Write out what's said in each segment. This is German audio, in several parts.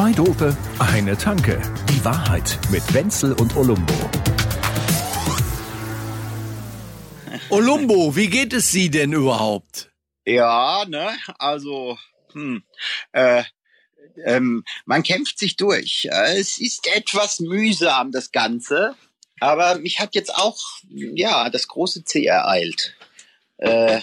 Zwei Dope, eine Tanke. Die Wahrheit mit Wenzel und Olumbo. Olumbo, wie geht es Sie denn überhaupt? Ja, ne, also, hm, äh, ähm, man kämpft sich durch. Es ist etwas mühsam, das Ganze. Aber mich hat jetzt auch, ja, das große C ereilt. Äh,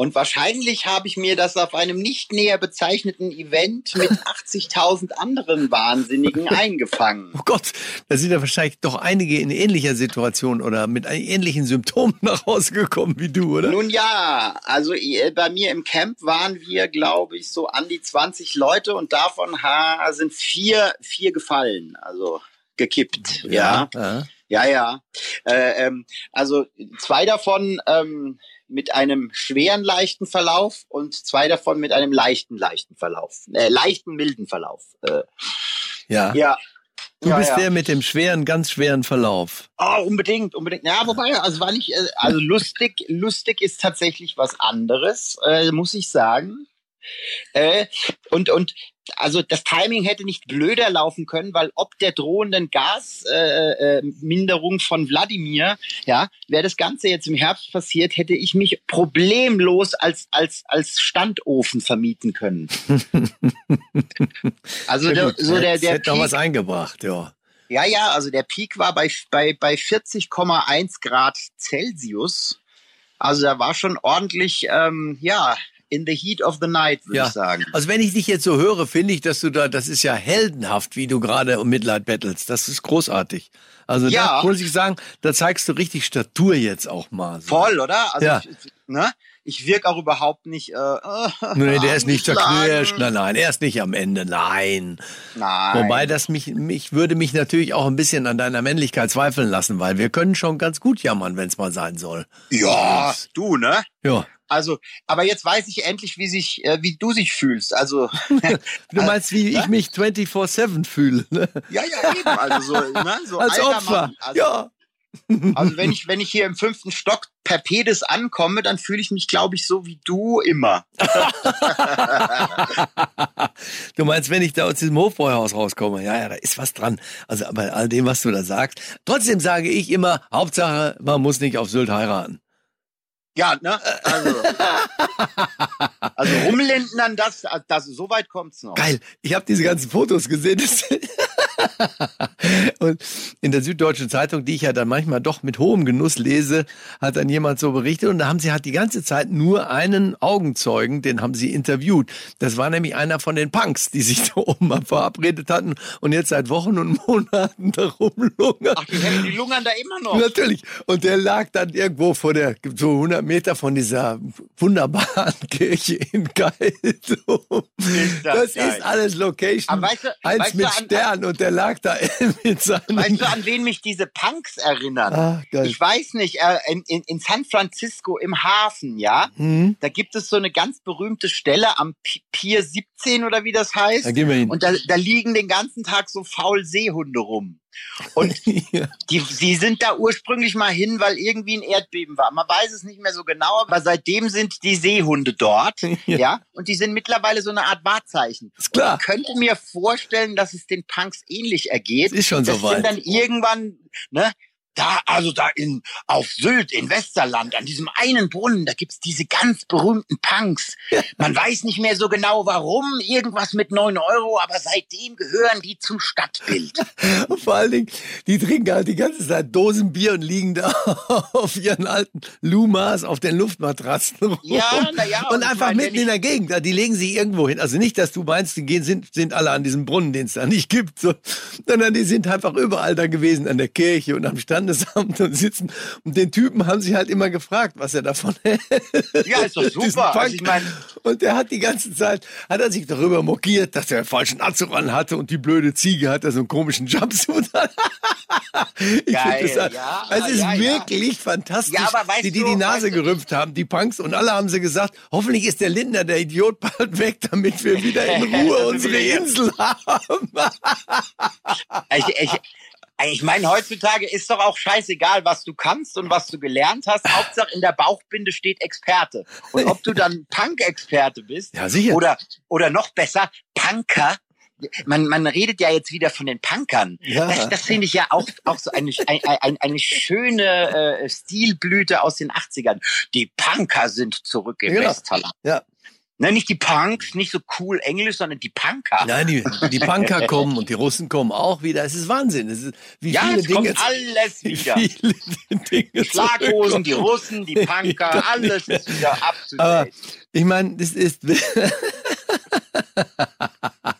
und wahrscheinlich habe ich mir das auf einem nicht näher bezeichneten Event mit 80.000 anderen Wahnsinnigen eingefangen. Oh Gott, da sind ja wahrscheinlich doch einige in ähnlicher Situation oder mit ähnlichen Symptomen nach Hause gekommen wie du, oder? Nun ja, also bei mir im Camp waren wir, glaube ich, so an die 20 Leute und davon sind vier, vier gefallen, also gekippt. Ja, ja, ja. ja. Äh, ähm, also zwei davon ähm, mit einem schweren leichten Verlauf und zwei davon mit einem leichten leichten Verlauf, äh, leichten milden Verlauf. Äh, ja. Ja. Du ja, bist ja. der mit dem schweren, ganz schweren Verlauf. Oh, unbedingt, unbedingt. Ja, wobei, also war nicht, äh, also lustig, lustig ist tatsächlich was anderes, äh, muss ich sagen. Äh, und, und also das Timing hätte nicht blöder laufen können, weil ob der drohenden Gasminderung äh, äh, von Wladimir, ja, wäre das Ganze jetzt im Herbst passiert, hätte ich mich problemlos als als als Standofen vermieten können. also der, so der der hätte noch was eingebracht, ja. Ja, ja, also der Peak war bei bei bei 40,1 Grad Celsius. Also da war schon ordentlich, ähm, ja, in the heat of the night, würde ja. ich sagen. Also wenn ich dich jetzt so höre, finde ich, dass du da, das ist ja heldenhaft, wie du gerade um Mitleid bettelst. Das ist großartig. Also ja. da muss ich sagen, da zeigst du richtig Statur jetzt auch mal. So. Voll, oder? Also ja. ich, ne? Ich wirke auch überhaupt nicht. Äh, nee, der ist nicht zerknirscht. Nein, nein, er ist nicht am Ende. Nein. Nein. Wobei das mich, mich würde mich natürlich auch ein bisschen an deiner Männlichkeit zweifeln lassen, weil wir können schon ganz gut jammern, wenn es mal sein soll. Ja, du, ne? Ja. Also, aber jetzt weiß ich endlich, wie sich, äh, wie du sich fühlst. Also du meinst, wie ich mich 24/7 fühle? Ne? Ja, ja, eben. Also so, ne? so als Opfer. Also, ja. Also wenn ich, wenn ich hier im fünften Stock per Pedis ankomme, dann fühle ich mich, glaube ich, so wie du immer. du meinst, wenn ich da aus diesem Hofbräuhaus rauskomme? Ja, ja, da ist was dran. Also bei all dem, was du da sagst. Trotzdem sage ich immer, Hauptsache, man muss nicht auf Sylt heiraten. Ja, ne? Also, also rumlindern, das, das, so weit kommt's noch. Geil. Ich habe diese ganzen Fotos gesehen. und in der Süddeutschen Zeitung, die ich ja dann manchmal doch mit hohem Genuss lese, hat dann jemand so berichtet und da haben sie halt die ganze Zeit nur einen Augenzeugen, den haben sie interviewt. Das war nämlich einer von den Punks, die sich da oben mal verabredet hatten und jetzt seit Wochen und Monaten da rumlungern. Ach, die, die lungern da immer noch. Natürlich. Und der lag dann irgendwo vor der, so 100 Meter von dieser wunderbaren Kirche in Geildum. Das, das ist alles Location. Weißt du, Eins weißt mit Stern und der der lag da mit seinen... Weißt du, an wen mich diese Punks erinnern? Ah, ich weiß nicht, äh, in, in, in, San Francisco im Hafen, ja, mhm. da gibt es so eine ganz berühmte Stelle am Pier 17 oder wie das heißt. Da gehen wir hin. Und da, da liegen den ganzen Tag so faul Seehunde rum. Und ja. die, sie sind da ursprünglich mal hin, weil irgendwie ein Erdbeben war. Man weiß es nicht mehr so genau, aber seitdem sind die Seehunde dort. Ja. ja und die sind mittlerweile so eine Art Wahrzeichen. Ist klar. Und ich könnte mir vorstellen, dass es den Punks ähnlich ergeht. Ist schon so weit. Sind dann irgendwann, ne, da, also da in, auf Sylt, in Westerland, an diesem einen Brunnen, da gibt's diese ganz berühmten Punks. Man weiß nicht mehr so genau warum, irgendwas mit neun Euro, aber seitdem gehören die zum Stadtbild. Und vor allen Dingen, die trinken halt die ganze Zeit Dosenbier und liegen da auf ihren alten Lumas auf den Luftmatratzen rum. Ja, na ja. Und, und einfach meine, mitten in der Gegend, die legen sich irgendwo hin. Also nicht, dass du meinst, die gehen, sind, sind alle an diesem Brunnen, den es da nicht gibt, so, sondern die sind einfach überall da gewesen, an der Kirche und am Stand Standesamt und sitzen. Und den Typen haben sie halt immer gefragt, was er davon hält. Ja, ist doch super. Also ich mein und der hat die ganze Zeit, hat er sich darüber mokiert, dass er einen falschen Anzug an hatte und die blöde Ziege hat da so einen komischen Jumpsuit ich Geil, das, ja, es ist ja, wirklich ja. fantastisch, die du, die Nase gerümpft haben, die Punks. Und alle haben sie gesagt, hoffentlich ist der Lindner, der Idiot, bald weg, damit wir wieder in Ruhe unsere Insel haben. ich, ich, ich meine, heutzutage ist doch auch scheißegal, was du kannst und was du gelernt hast. Hauptsache in der Bauchbinde steht Experte. Und ob du dann Punk-Experte bist ja, sicher. oder oder noch besser Punker, man, man redet ja jetzt wieder von den Punkern. Ja. Das, das finde ich ja auch, auch so eine, eine, eine schöne äh, Stilblüte aus den 80ern. Die Punker sind zurück im genau. Westhaller. Ja. Nein, nicht die Punks, nicht so cool Englisch, sondern die Punker. Nein, die, die Punker kommen und die Russen kommen auch wieder. Es ist Wahnsinn. Es ist, wie ja, viele es Dinge kommt alles wieder. Viele Dinge Schlaghosen, die Russen, die Punker, alles ist wieder. Aber ich meine, das ist...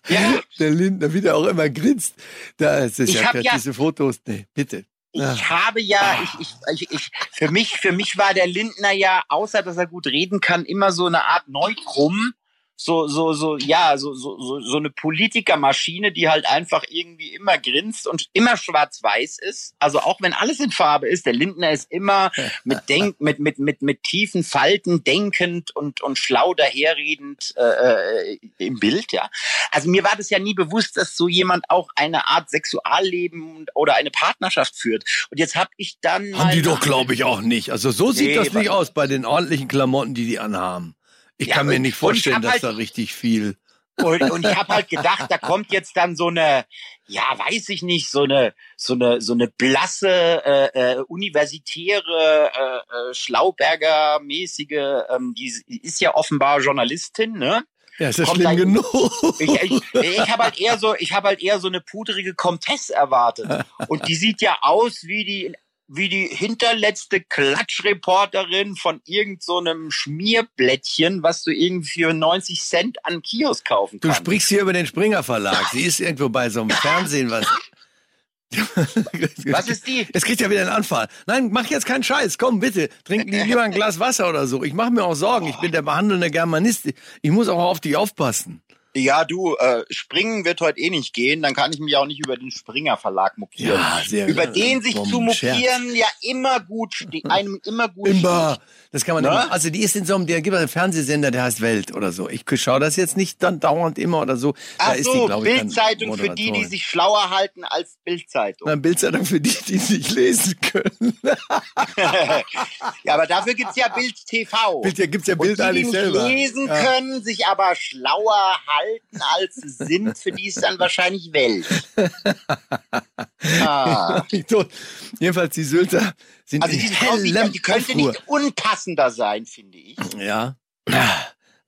ja. Der Lindner wieder auch immer grinst. Da ist es ja, ja diese Fotos. Nee, bitte. Ich ja. habe ja, ich, ich, ich, ich, für mich, für mich war der Lindner ja, außer dass er gut reden kann, immer so eine Art Neutrum so, so, so, ja, so, so, so, so eine Politikermaschine, die halt einfach irgendwie immer grinst und immer schwarz-weiß ist. Also auch wenn alles in Farbe ist, der Lindner ist immer mit Denk, mit, mit, mit, mit tiefen Falten denkend und, und schlau daherredend äh, äh, im Bild, ja. Also mir war das ja nie bewusst, dass so jemand auch eine Art Sexualleben oder eine Partnerschaft führt. Und jetzt habe ich dann. Haben die doch, glaube ich, auch nicht. Also so sieht nee, das nicht aus bei den ordentlichen Klamotten, die die anhaben. Ich ja, kann mir nicht vorstellen, dass halt, da richtig viel. Und, und ich habe halt gedacht, da kommt jetzt dann so eine, ja, weiß ich nicht, so eine, so eine, so eine blasse äh, äh, universitäre äh, äh, Schlauberger-mäßige, ähm, die, ist ja offenbar Journalistin, ne? Ja, ist ja schlimm genug. Ich, ich, ich habe halt eher so, ich habe halt eher so eine pudrige Comtesse erwartet. Und die sieht ja aus wie die wie die hinterletzte Klatschreporterin von irgendeinem so Schmierblättchen, was du irgendwie für 90 Cent an Kiosk kaufen kannst. Du sprichst hier über den Springer Verlag. Sie ist irgendwo bei so einem Fernsehen, was Was ist die? Es kriegt ja wieder einen Anfall. Nein, mach jetzt keinen Scheiß. Komm, bitte. Trink lieber ein Glas Wasser oder so. Ich mache mir auch Sorgen. Ich bin der behandelnde Germanist. Ich muss auch auf dich aufpassen. Ja, du, äh, Springen wird heute eh nicht gehen, dann kann ich mich auch nicht über den Springer Verlag mokieren. Ja, sehr über den sich zu mokieren ja immer gut, einem immer gut Immer. Das kann man immer. Also die ist in so einem, der gibt einen Fernsehsender, der heißt Welt oder so. Ich schaue das jetzt nicht dann dauernd immer oder so. Ach da so, ist die, Bildzeitung für die, die sich schlauer halten als Bildzeitung. Eine Bildzeitung für die, die nicht lesen können. ja, aber dafür gibt's ja Bild TV. Bild, ja, gibt's ja Bild Und die, eigentlich die nicht selber. lesen ja. können, sich aber schlauer halten als sie sind, für die ist dann wahrscheinlich Welt. ah. Jedenfalls die Sylter sind also diese Frau, die, die könnte nicht unpassender sein, finde ich. Ja.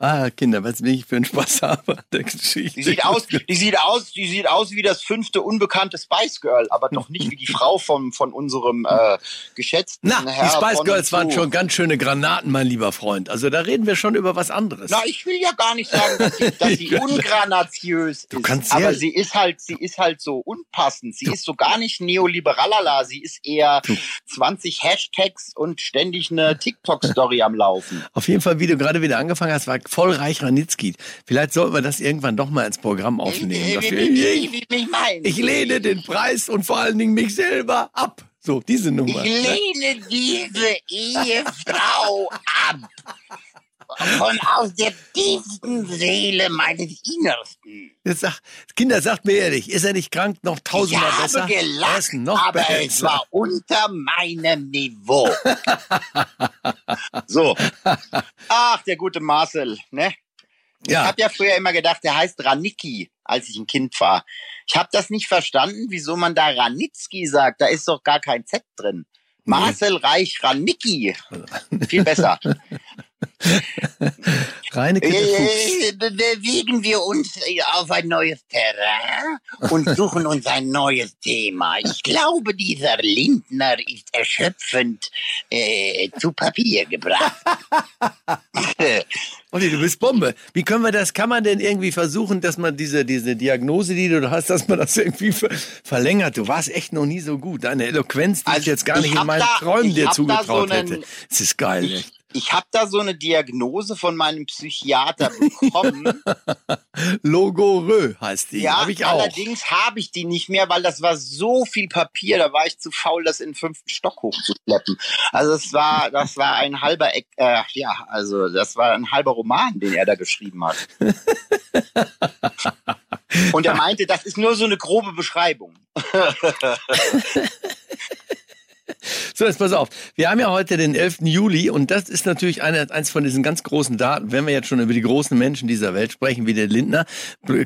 Ah, Kinder, was will ich für einen Spaß haben an der Geschichte? Die sieht aus, die sieht aus, die sieht aus wie das fünfte unbekannte Spice Girl, aber doch nicht wie die Frau von, von unserem äh, geschätzten Na, Herr die Spice Girls waren schon ganz schöne Granaten, mein lieber Freund. Also da reden wir schon über was anderes. Na, ich will ja gar nicht sagen, dass sie, dass sie ungranatiös du kannst ist, aber sie ist halt, sie ist halt so unpassend. Sie du. ist so gar nicht neoliberalala. Sie ist eher du. 20 Hashtags und ständig eine TikTok-Story am Laufen. Auf jeden Fall, wie du gerade wieder angefangen hast, war voll Reich Ranitzky. Vielleicht sollten wir das irgendwann doch mal ins Programm aufnehmen. Ich, ich, ich, ich lehne den Preis und vor allen Dingen mich selber ab. So, diese Nummer. Ich lehne diese Ehefrau ab von aus der tiefsten Seele meines Innersten. Sag, Kinder, sagt mir ehrlich, ist er nicht krank noch tausendmal ich besser? Ich habe gelacht, noch aber besser. es war unter meinem Niveau. so. Ach, der gute Marcel, ne? Ja. Ich habe ja früher immer gedacht, der heißt Ranicki, als ich ein Kind war. Ich habe das nicht verstanden, wieso man da Ranitzky sagt. Da ist doch gar kein Z drin. Marcel Reich Ranicki. Viel besser. Reineke äh, bewegen wir uns auf ein neues Terrain und suchen uns ein neues Thema. Ich glaube, dieser Lindner ist erschöpfend äh, zu Papier gebracht. Olli, du bist Bombe. Wie können wir das, kann man denn irgendwie versuchen, dass man diese, diese Diagnose, die du hast, dass man das irgendwie verlängert? Du warst echt noch nie so gut. Deine Eloquenz, die also ich jetzt gar nicht in meinen da, Träumen dir zugetraut so hätte. Es ist geil, ich, echt ich habe da so eine Diagnose von meinem Psychiater bekommen. Logorö heißt die. Ja, hab ich auch. allerdings habe ich die nicht mehr, weil das war so viel Papier, da war ich zu faul, das in den fünften Stock hochzuschleppen. Also es war, das war ein halber, äh, ja, also das war ein halber Roman, den er da geschrieben hat. Und er meinte, das ist nur so eine grobe Beschreibung. So, jetzt pass auf. Wir haben ja heute den 11. Juli und das ist natürlich eine, eins von diesen ganz großen Daten. Wenn wir jetzt schon über die großen Menschen dieser Welt sprechen, wie der Lindner,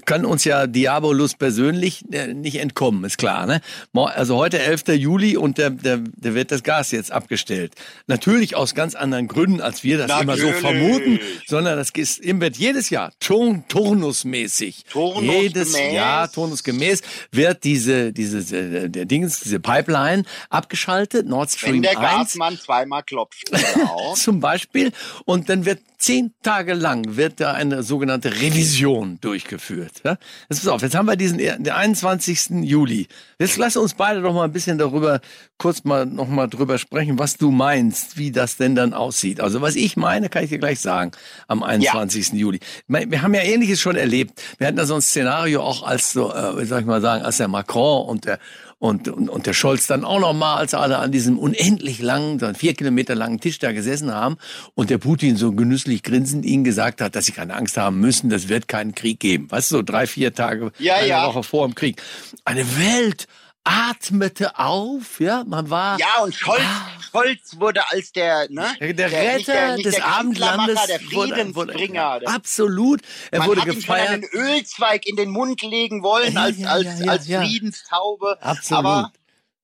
kann uns ja Diabolus persönlich äh, nicht entkommen, ist klar. Ne? Also heute 11. Juli und der, der, der wird das Gas jetzt abgestellt. Natürlich aus ganz anderen Gründen, als wir das Natürlich. immer so vermuten, sondern das ist, wird jedes Jahr turn, turnusmäßig. Turnus jedes Jahr turnusgemäß wird diese, diese, äh, der Dings, diese Pipeline abgeschaltet Nord Stream Wenn der 1. Gasmann zweimal klopft. Zum Beispiel. Und dann wird zehn Tage lang wird da eine sogenannte Revision durchgeführt. Ja? Jetzt pass auf, jetzt haben wir diesen den 21. Juli. Jetzt lass uns beide doch mal ein bisschen darüber kurz mal noch mal drüber sprechen, was du meinst, wie das denn dann aussieht. Also was ich meine, kann ich dir gleich sagen am 21. Ja. Juli. Wir haben ja Ähnliches schon erlebt. Wir hatten da so ein Szenario auch als so, äh, wie soll ich mal sagen, als der Macron und der und, und, und der Scholz dann auch noch mal, als alle an diesem unendlich langen, so vier Kilometer langen Tisch da gesessen haben und der Putin so genüsslich grinsend ihnen gesagt hat, dass sie keine Angst haben müssen, das wird keinen Krieg geben. Weißt du, so drei, vier Tage, ja, eine ja. Woche vor dem Krieg. Eine Welt atmete auf, ja, man war. Ja, und Scholz, ah, Scholz wurde als der, ne? Der, der Retter der, der, des der Abendlandes, der Friedensbringer. Wurde, wurde, absolut. Er man wurde hat gefeiert. Ihm einen Ölzweig in den Mund legen wollen ja, als, ja, als, ja, als Friedenstaube. Absolut. Aber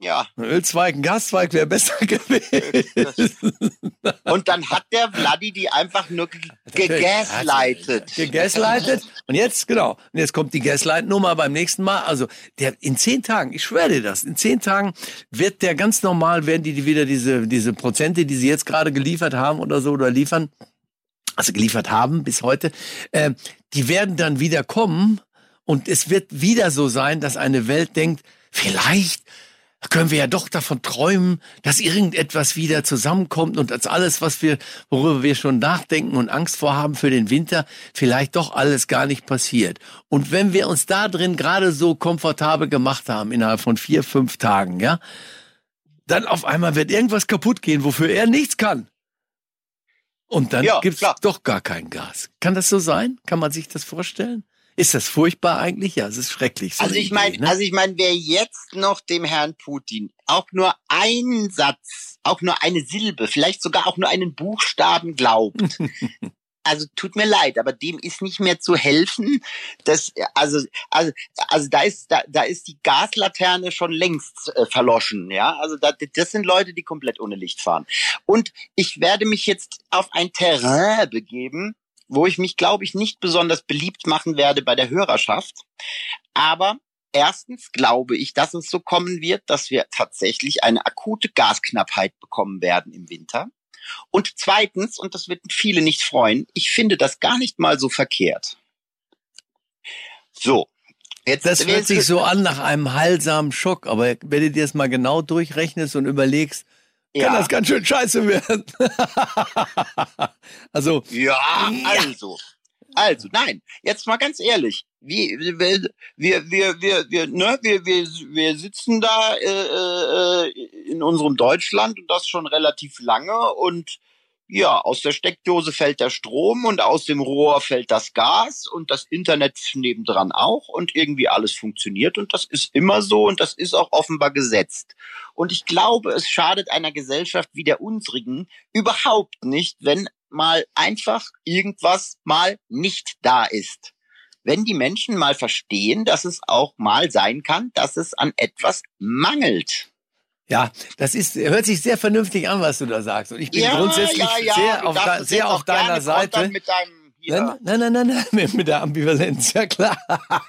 ja. Ein Ölzweig, ein Gaszweig wäre besser gewesen. Und dann hat der Vladi die einfach nur gegaslightet. Gegaslightet. Und jetzt, genau. Und jetzt kommt die Gaslight-Nummer beim nächsten Mal. Also, der, in zehn Tagen, ich schwöre dir das, in zehn Tagen wird der ganz normal, werden die wieder diese, diese Prozente, die sie jetzt gerade geliefert haben oder so, oder liefern, also geliefert haben bis heute, äh, die werden dann wieder kommen. Und es wird wieder so sein, dass eine Welt denkt, vielleicht können wir ja doch davon träumen, dass irgendetwas wieder zusammenkommt und als alles, was wir, worüber wir schon nachdenken und Angst vorhaben für den Winter, vielleicht doch alles gar nicht passiert. Und wenn wir uns da drin gerade so komfortabel gemacht haben, innerhalb von vier, fünf Tagen, ja, dann auf einmal wird irgendwas kaputt gehen, wofür er nichts kann. Und dann ja, gibt's klar. doch gar kein Gas. Kann das so sein? Kann man sich das vorstellen? Ist das furchtbar eigentlich? Ja, es ist schrecklich. So also ich meine, ne? also ich meine, wer jetzt noch dem Herrn Putin auch nur einen Satz, auch nur eine Silbe, vielleicht sogar auch nur einen Buchstaben glaubt, also tut mir leid, aber dem ist nicht mehr zu helfen. Das, also, also, also da ist, da, da ist die Gaslaterne schon längst äh, verloschen, ja. Also da, das sind Leute, die komplett ohne Licht fahren. Und ich werde mich jetzt auf ein Terrain begeben, wo ich mich, glaube ich, nicht besonders beliebt machen werde bei der Hörerschaft. Aber erstens glaube ich, dass es so kommen wird, dass wir tatsächlich eine akute Gasknappheit bekommen werden im Winter. Und zweitens, und das wird viele nicht freuen, ich finde das gar nicht mal so verkehrt. So. Jetzt das hört sich so an nach einem heilsamen Schock, aber wenn du dir das mal genau durchrechnest und überlegst, ja. kann das ganz schön scheiße werden. also. Ja, also. Also, nein, jetzt mal ganz ehrlich. Wie, wir, wir, wir, wir, wir, ne, wir, wir, wir sitzen da äh, äh, in unserem Deutschland und das schon relativ lange und ja, aus der Steckdose fällt der Strom und aus dem Rohr fällt das Gas und das Internet nebendran auch und irgendwie alles funktioniert und das ist immer so und das ist auch offenbar gesetzt. Und ich glaube, es schadet einer Gesellschaft wie der unsrigen überhaupt nicht, wenn mal einfach irgendwas mal nicht da ist. Wenn die Menschen mal verstehen, dass es auch mal sein kann, dass es an etwas mangelt. Ja, das ist, hört sich sehr vernünftig an, was du da sagst. Und ich bin ja, grundsätzlich ja, ja. sehr, auf, da, sehr auf deiner Seite. Mit deinem. Nein, nein, nein, nein, nein, mit der Ambivalenz, ja klar.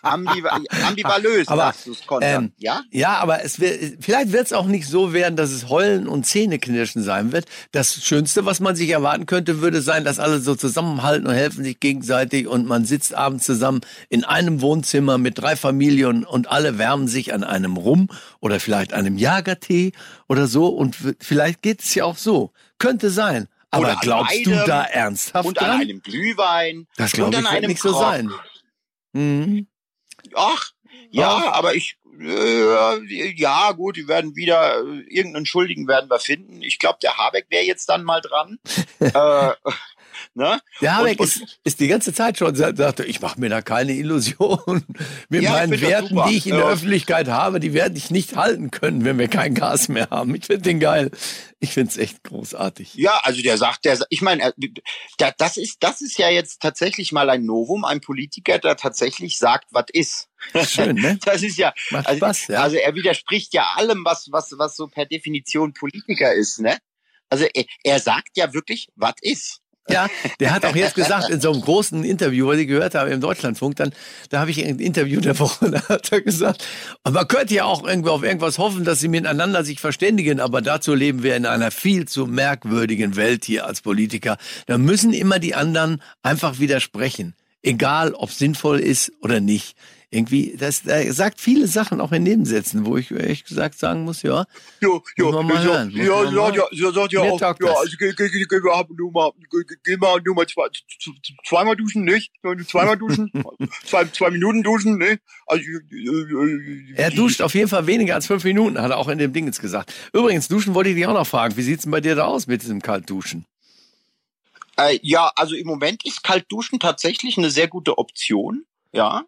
Ambiva ambivalös, aber, ähm, ja? Ja, aber es wird, vielleicht wird es auch nicht so werden, dass es Heulen und Zähneknirschen sein wird. Das Schönste, was man sich erwarten könnte, würde sein, dass alle so zusammenhalten und helfen sich gegenseitig und man sitzt abends zusammen in einem Wohnzimmer mit drei Familien und alle wärmen sich an einem Rum oder vielleicht einem Jagertee oder so und vielleicht geht es ja auch so. Könnte sein. Aber Oder glaubst einem, du da ernsthaft Und an dran? einem Glühwein. Das glaube ich wird nicht so sein. Mhm. Ach, ja, Ach. aber ich, äh, ja, gut, die werden wieder, irgendeinen Schuldigen werden wir finden. Ich glaube, der Habeck wäre jetzt dann mal dran. äh, Ne? Der Habeck und, ist, ist die ganze Zeit schon, sagte, ich mache mir da keine Illusionen. Mit ja, meinen Werten, die ich in der Öffentlichkeit habe, die werde ich nicht halten können, wenn wir kein Gas mehr haben. Ich finde den geil. Ich finde es echt großartig. Ja, also der sagt, der, ich meine, das ist, das ist ja jetzt tatsächlich mal ein Novum, ein Politiker, der tatsächlich sagt, was ist. Schön, ne? Das ist ja, Macht also, Spaß, ja. also er widerspricht ja allem, was, was, was so per Definition Politiker ist, ne? Also er, er sagt ja wirklich, was ist. Ja, der hat auch jetzt gesagt in so einem großen Interview, was ich gehört habe im Deutschlandfunk, dann, da habe ich ein Interview der Woche, da hat er gesagt, man könnte ja auch irgendwie auf irgendwas hoffen, dass sie miteinander sich verständigen, aber dazu leben wir in einer viel zu merkwürdigen Welt hier als Politiker. Da müssen immer die anderen einfach widersprechen, egal ob sinnvoll ist oder nicht irgendwie, das, er sagt viele Sachen auch in Nebensätzen, wo ich ehrlich gesagt sagen muss, ja. Ja, ja, ja, ja, ja, ja, ja, sagt ja auch, ja, also geh, geh, geh, geh, nur mal, geh mal nur mal zwei, zweimal duschen, nicht? Zweimal duschen, zwei, zwei Minuten duschen, nicht? Also, er duscht auf jeden Fall weniger als fünf Minuten, hat er auch in dem Ding jetzt gesagt. Übrigens, duschen wollte ich dich auch noch fragen. Wie sieht's denn bei dir da aus mit diesem Kaltduschen? Äh, ja, also im Moment ist Kaltduschen tatsächlich eine sehr gute Option. Ja,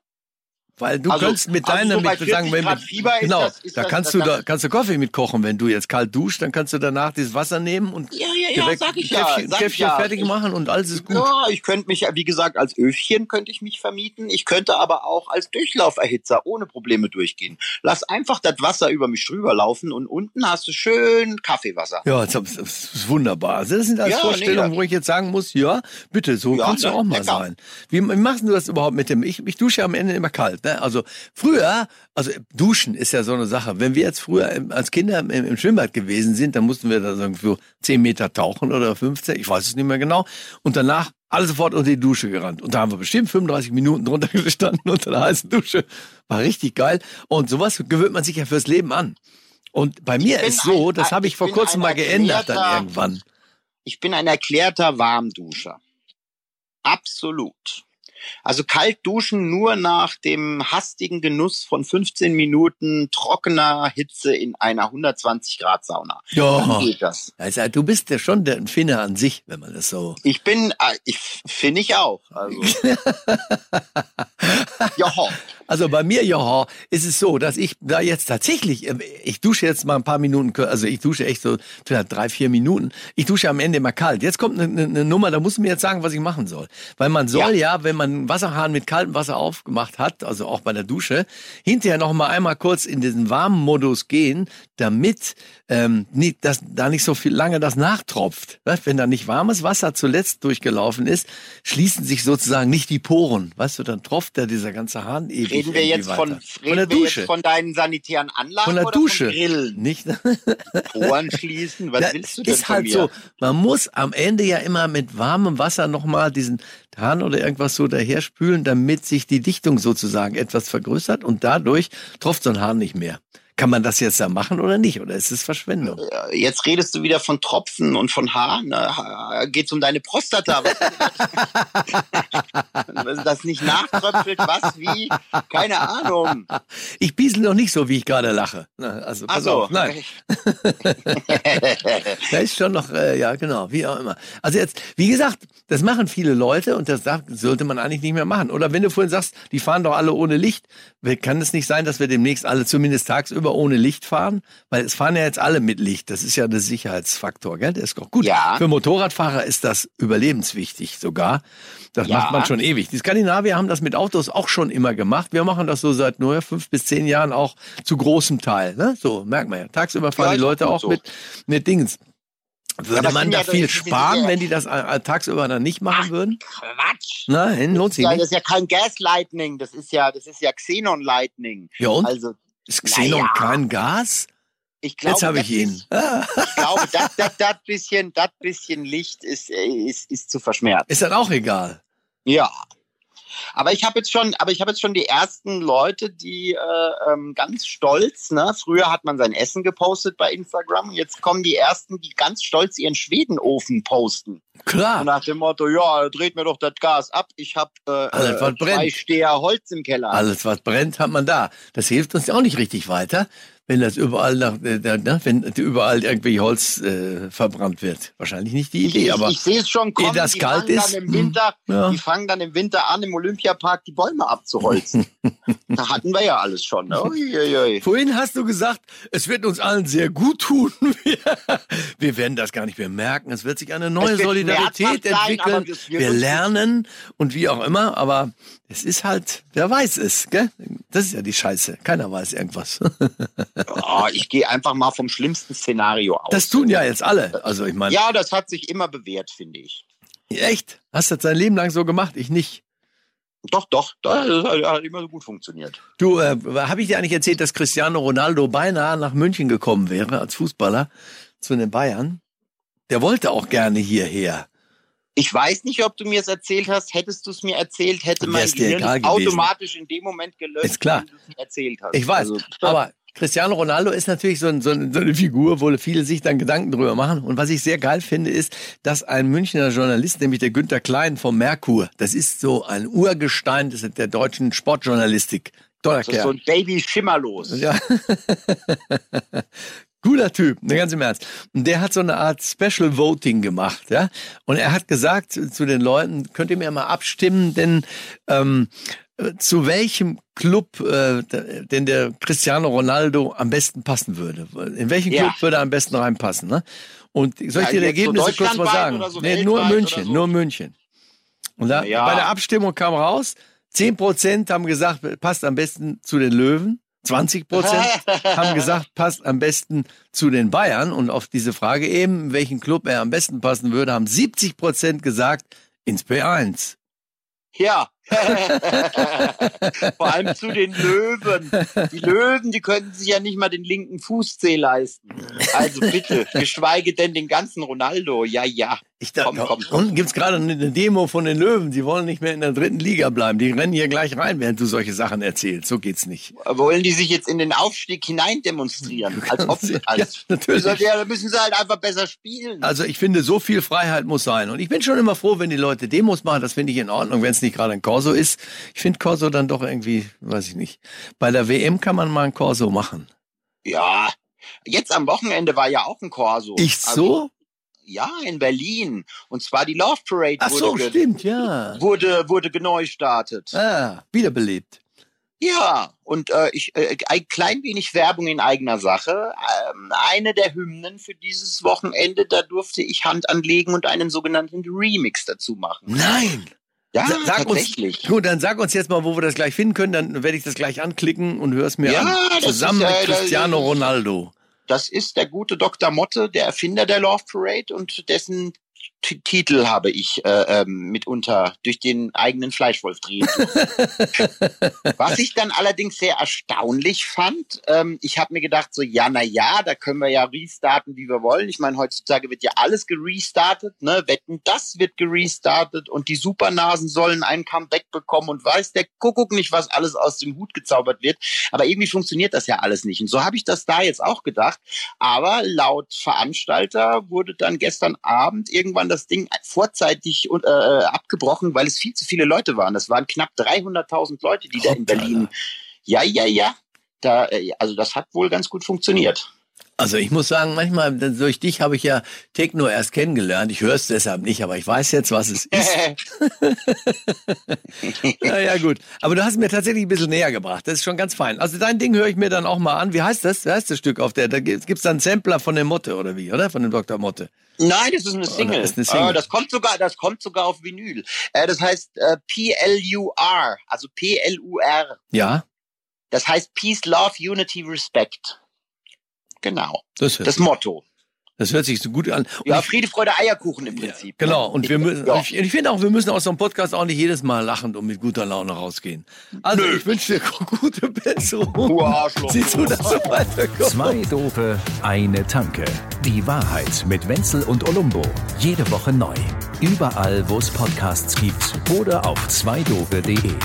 weil du also, kannst mit deinem, also so sagen, wenn, Fieber genau, das, da das, kannst das, du da kannst du Kaffee mitkochen, wenn du jetzt kalt duschst, dann kannst du danach dieses Wasser nehmen und ja, ja, ja, direkt sag ich Käffchen, ja, Käffchen ja. fertig machen und alles ist gut. Ja, ich könnte mich, wie gesagt, als Öfchen könnte ich mich vermieten. Ich könnte aber auch als Durchlauferhitzer ohne Probleme durchgehen. Lass einfach das Wasser über mich drüber laufen und unten hast du schön Kaffeewasser. Ja, das ist wunderbar. Also das sind alles Vorstellungen, nee, wo ich jetzt sagen muss, ja, bitte, so kannst du auch mal lecker. sein. Wie, wie machst du das überhaupt mit dem? Ich, ich dusche ja am Ende immer kalt, ne? Also Früher, also Duschen ist ja so eine Sache. Wenn wir jetzt früher als Kinder im, im Schwimmbad gewesen sind, dann mussten wir da irgendwie 10 Meter tauchen oder 15, ich weiß es nicht mehr genau. Und danach alle sofort unter die Dusche gerannt. Und da haben wir bestimmt 35 Minuten drunter gestanden unter der heißen Dusche. War richtig geil. Und sowas gewöhnt man sich ja fürs Leben an. Und bei mir ist so, ein, das habe ich, ich vor kurzem mal geändert dann irgendwann. Ich bin ein erklärter Warmduscher. Absolut. Also kalt duschen nur nach dem hastigen Genuss von 15 Minuten trockener Hitze in einer 120 Grad Sauna. Ja. Geht das. Also, du bist ja schon der Finne an sich, wenn man das so. Ich bin, äh, ich finde ich auch. Also. Joho. Also bei mir, Joho, ist es so, dass ich da jetzt tatsächlich, ähm, ich dusche jetzt mal ein paar Minuten, also ich dusche echt so vielleicht drei, vier Minuten. Ich dusche am Ende immer kalt. Jetzt kommt eine, eine Nummer, da muss mir jetzt sagen, was ich machen soll. Weil man soll ja, ja wenn man einen Wasserhahn mit kaltem Wasser aufgemacht hat, also auch bei der Dusche, hinterher noch mal einmal kurz in diesen warmen Modus gehen, damit ähm, nicht, dass da nicht so viel lange das nachtropft. Wenn da nicht warmes Wasser zuletzt durchgelaufen ist, schließen sich sozusagen nicht die Poren. Weißt du, dann tropft da dieser ganze Hahn ewig. Reden wir jetzt von, reden von der Dusche. von deinen sanitären Anlagen von der oder Dusche. von Grillen? Nicht. Poren schließen? Was da willst du denn Ist halt mir? so. Man muss am Ende ja immer mit warmem Wasser nochmal diesen Hahn oder irgendwas so daher spülen, damit sich die Dichtung sozusagen etwas vergrößert und dadurch tropft so ein Hahn nicht mehr. Kann man das jetzt da machen oder nicht? Oder ist es Verschwendung? Äh, jetzt redest du wieder von Tropfen und von Haar. Ne? Geht es um deine Prostata? Das nicht nachtröpfelt, was, wie? Keine Ahnung. Ich biesel noch nicht so, wie ich gerade lache. Also, pass so. auf. Nein. da ist schon noch, äh, ja, genau, wie auch immer. Also jetzt, wie gesagt, das machen viele Leute und das sollte man eigentlich nicht mehr machen. Oder wenn du vorhin sagst, die fahren doch alle ohne Licht, kann es nicht sein, dass wir demnächst alle zumindest tagsüber tagsüber ohne Licht fahren? Weil es fahren ja jetzt alle mit Licht. Das ist ja der Sicherheitsfaktor, gell? Der ist auch gut. Ja. Für Motorradfahrer ist das überlebenswichtig sogar. Das ja. macht man schon ewig. Die Skandinavier haben das mit Autos auch schon immer gemacht. Wir machen das so seit nur fünf bis zehn Jahren auch zu großem Teil. Ne? So, merkt man ja. Tagsüber fahren ja, die Leute auch so. mit, mit Dings. Würde man da viel sparen, wenn die das tagsüber dann nicht machen Ach, würden? Quatsch. Nein, lohnt sich nicht. Das ist ja kein Gas Lightning, das ist ja, das ist ja Xenon Lightning. Ja und? Also ist Xenon naja. kein Gas? Ich glaube, Jetzt habe ich ihn. Ich glaube, das, das, das, bisschen, das bisschen Licht ist, ist, ist zu verschmerzen. Ist dann auch egal. Ja. Aber ich habe jetzt schon, aber ich habe jetzt schon die ersten Leute, die äh, ähm, ganz stolz, ne? Früher hat man sein Essen gepostet bei Instagram, jetzt kommen die ersten, die ganz stolz ihren Schwedenofen posten. Klar. Und nach dem Motto, ja, dreht mir doch das Gas ab. Ich habe äh, Alles, was äh, zwei Steher Holz im Keller. Alles, was brennt, hat man da. Das hilft uns auch nicht richtig weiter, wenn das überall nach, äh, ne, wenn überall irgendwie Holz äh, verbrannt wird. Wahrscheinlich nicht die Idee, ich, aber ich, ich sehe es schon kommen. das die kalt ist, dann im Winter, hm, ja. die fangen dann im Winter an, im Olympiapark die Bäume abzuholzen. da hatten wir ja alles schon. Ne? Uiuiui. Vorhin hast du gesagt, es wird uns allen sehr gut tun. wir werden das gar nicht mehr merken. Es wird sich eine neue Solidarität entwickeln. Sein, wir, wir lernen und wie auch immer, aber es ist halt, wer weiß es, gell? Das ist ja die Scheiße. Keiner weiß irgendwas. oh, ich gehe einfach mal vom schlimmsten Szenario aus. Das tun ja jetzt alle. Also ich meine. Ja, das hat sich immer bewährt, finde ich. Echt? Hast du das dein Leben lang so gemacht? Ich nicht. Doch, doch, das hat immer so gut funktioniert. Du, äh, habe ich dir eigentlich erzählt, dass Cristiano Ronaldo beinahe nach München gekommen wäre als Fußballer zu den Bayern? Der wollte auch gerne hierher. Ich weiß nicht, ob du mir es erzählt hast. Hättest du es mir erzählt, hätte mein Gehirn automatisch in dem Moment gelöscht, ist klar. wenn du es mir erzählt hast. Ich weiß, also, aber Cristiano Ronaldo ist natürlich so, ein, so, eine Figur, wo viele sich dann Gedanken drüber machen. Und was ich sehr geil finde, ist, dass ein Münchner Journalist, nämlich der Günther Klein vom Merkur, das ist so ein Urgestein der deutschen Sportjournalistik. Toller das ist so ein Baby schimmerlos. Ja. Cooler Typ, ne, ganz im Ernst. Und der hat so eine Art Special Voting gemacht, ja. Und er hat gesagt zu den Leuten, könnt ihr mir mal abstimmen, denn ähm, zu welchem Club äh, denn der Cristiano Ronaldo am besten passen würde. In welchen ja. Club würde er am besten reinpassen? Ne? Und soll ich ja, dir die Ergebnisse so kurz mal sagen? So nee, nur München, so. nur München. Und da, ja. bei der Abstimmung kam raus, 10% haben gesagt, passt am besten zu den Löwen. 20 Prozent haben gesagt, passt am besten zu den Bayern. Und auf diese Frage eben, welchen Club er am besten passen würde, haben 70 Prozent gesagt, ins P1. Ja. Vor allem zu den Löwen. Die Löwen, die könnten sich ja nicht mal den linken Fußzeh leisten. Also bitte, geschweige denn den ganzen Ronaldo. Ja, ja. Ich dachte, komm, komm, komm. Unten gibt's gerade eine Demo von den Löwen. Die wollen nicht mehr in der dritten Liga bleiben. Die rennen hier gleich rein, während du solche Sachen erzählst. So geht's nicht. Wollen die sich jetzt in den Aufstieg hinein demonstrieren? Als ob sie, als, ja, natürlich. Ja, müssen sie halt einfach besser spielen. Also ich finde, so viel Freiheit muss sein. Und ich bin schon immer froh, wenn die Leute Demos machen. Das finde ich in Ordnung, wenn es nicht gerade ein Corso ist. Ich finde Corso dann doch irgendwie, weiß ich nicht. Bei der WM kann man mal ein Corso machen. Ja, Jetzt am Wochenende war ja auch ein Corso. Ich so? Also, ja, in Berlin. Und zwar die Love Parade Ach so, wurde, stimmt, ja. wurde, wurde gestartet. Ah, wiederbelebt. Ja, und äh, ich äh, ein klein wenig Werbung in eigener Sache. Ähm, eine der Hymnen für dieses Wochenende, da durfte ich Hand anlegen und einen sogenannten Remix dazu machen. Nein! Ja, sag tatsächlich. Uns, gut, dann sag uns jetzt mal, wo wir das gleich finden können. Dann werde ich das gleich anklicken und hör's mir ja, an. Zusammen ist, mit Cristiano Ronaldo. Das ist der gute Dr. Motte, der Erfinder der Love Parade und dessen Titel habe ich äh, ähm, mitunter durch den eigenen Fleischwolf drehen. Was ich dann allerdings sehr erstaunlich fand, ähm, ich habe mir gedacht, so ja, na ja, da können wir ja restarten, wie wir wollen. Ich meine, heutzutage wird ja alles gerestartet, ne? Wetten, das wird gerestartet und die Supernasen sollen ein Comeback bekommen und weiß der Kuckuck nicht, was alles aus dem Hut gezaubert wird. Aber irgendwie funktioniert das ja alles nicht. Und so habe ich das da jetzt auch gedacht. Aber laut Veranstalter wurde dann gestern Abend irgendwann das Ding vorzeitig äh, abgebrochen, weil es viel zu viele Leute waren. Das waren knapp 300.000 Leute, die Hoppala. da in Berlin. Ja, ja, ja. Da, äh, also das hat wohl ganz gut funktioniert. Also ich muss sagen, manchmal durch dich habe ich ja Techno erst kennengelernt. Ich höre es deshalb nicht, aber ich weiß jetzt, was es ist. ja, ja, gut. Aber du hast mir tatsächlich ein bisschen näher gebracht. Das ist schon ganz fein. Also dein Ding höre ich mir dann auch mal an. Wie heißt das? Wie heißt das Stück auf der? Da gibt es dann einen Sampler von der Motte oder wie, oder? Von dem Dr. Motte. Nein, das ist eine Single. Das, ist eine Single. Uh, das kommt sogar, das kommt sogar auf Vinyl. Uh, das heißt äh, P-L-U-R, also P-L-U-R. Ja. Das heißt Peace, Love, Unity, Respect. Genau. Das, das Motto. Das hört sich so gut an. Und ja, Friede, Freude, Eierkuchen im Prinzip. Ja, genau. Und wir müssen, ja. ich, ich finde auch, wir müssen aus so einem Podcast auch nicht jedes Mal lachend und mit guter Laune rausgehen. Also, Nö. ich wünsche dir gute Besserung. Du Arschloch. Sieh zu, dass du weiterkommst. Zwei Dope, eine Tanke. Die Wahrheit mit Wenzel und Olumbo. Jede Woche neu. Überall, wo es Podcasts gibt oder auf zweidope.de.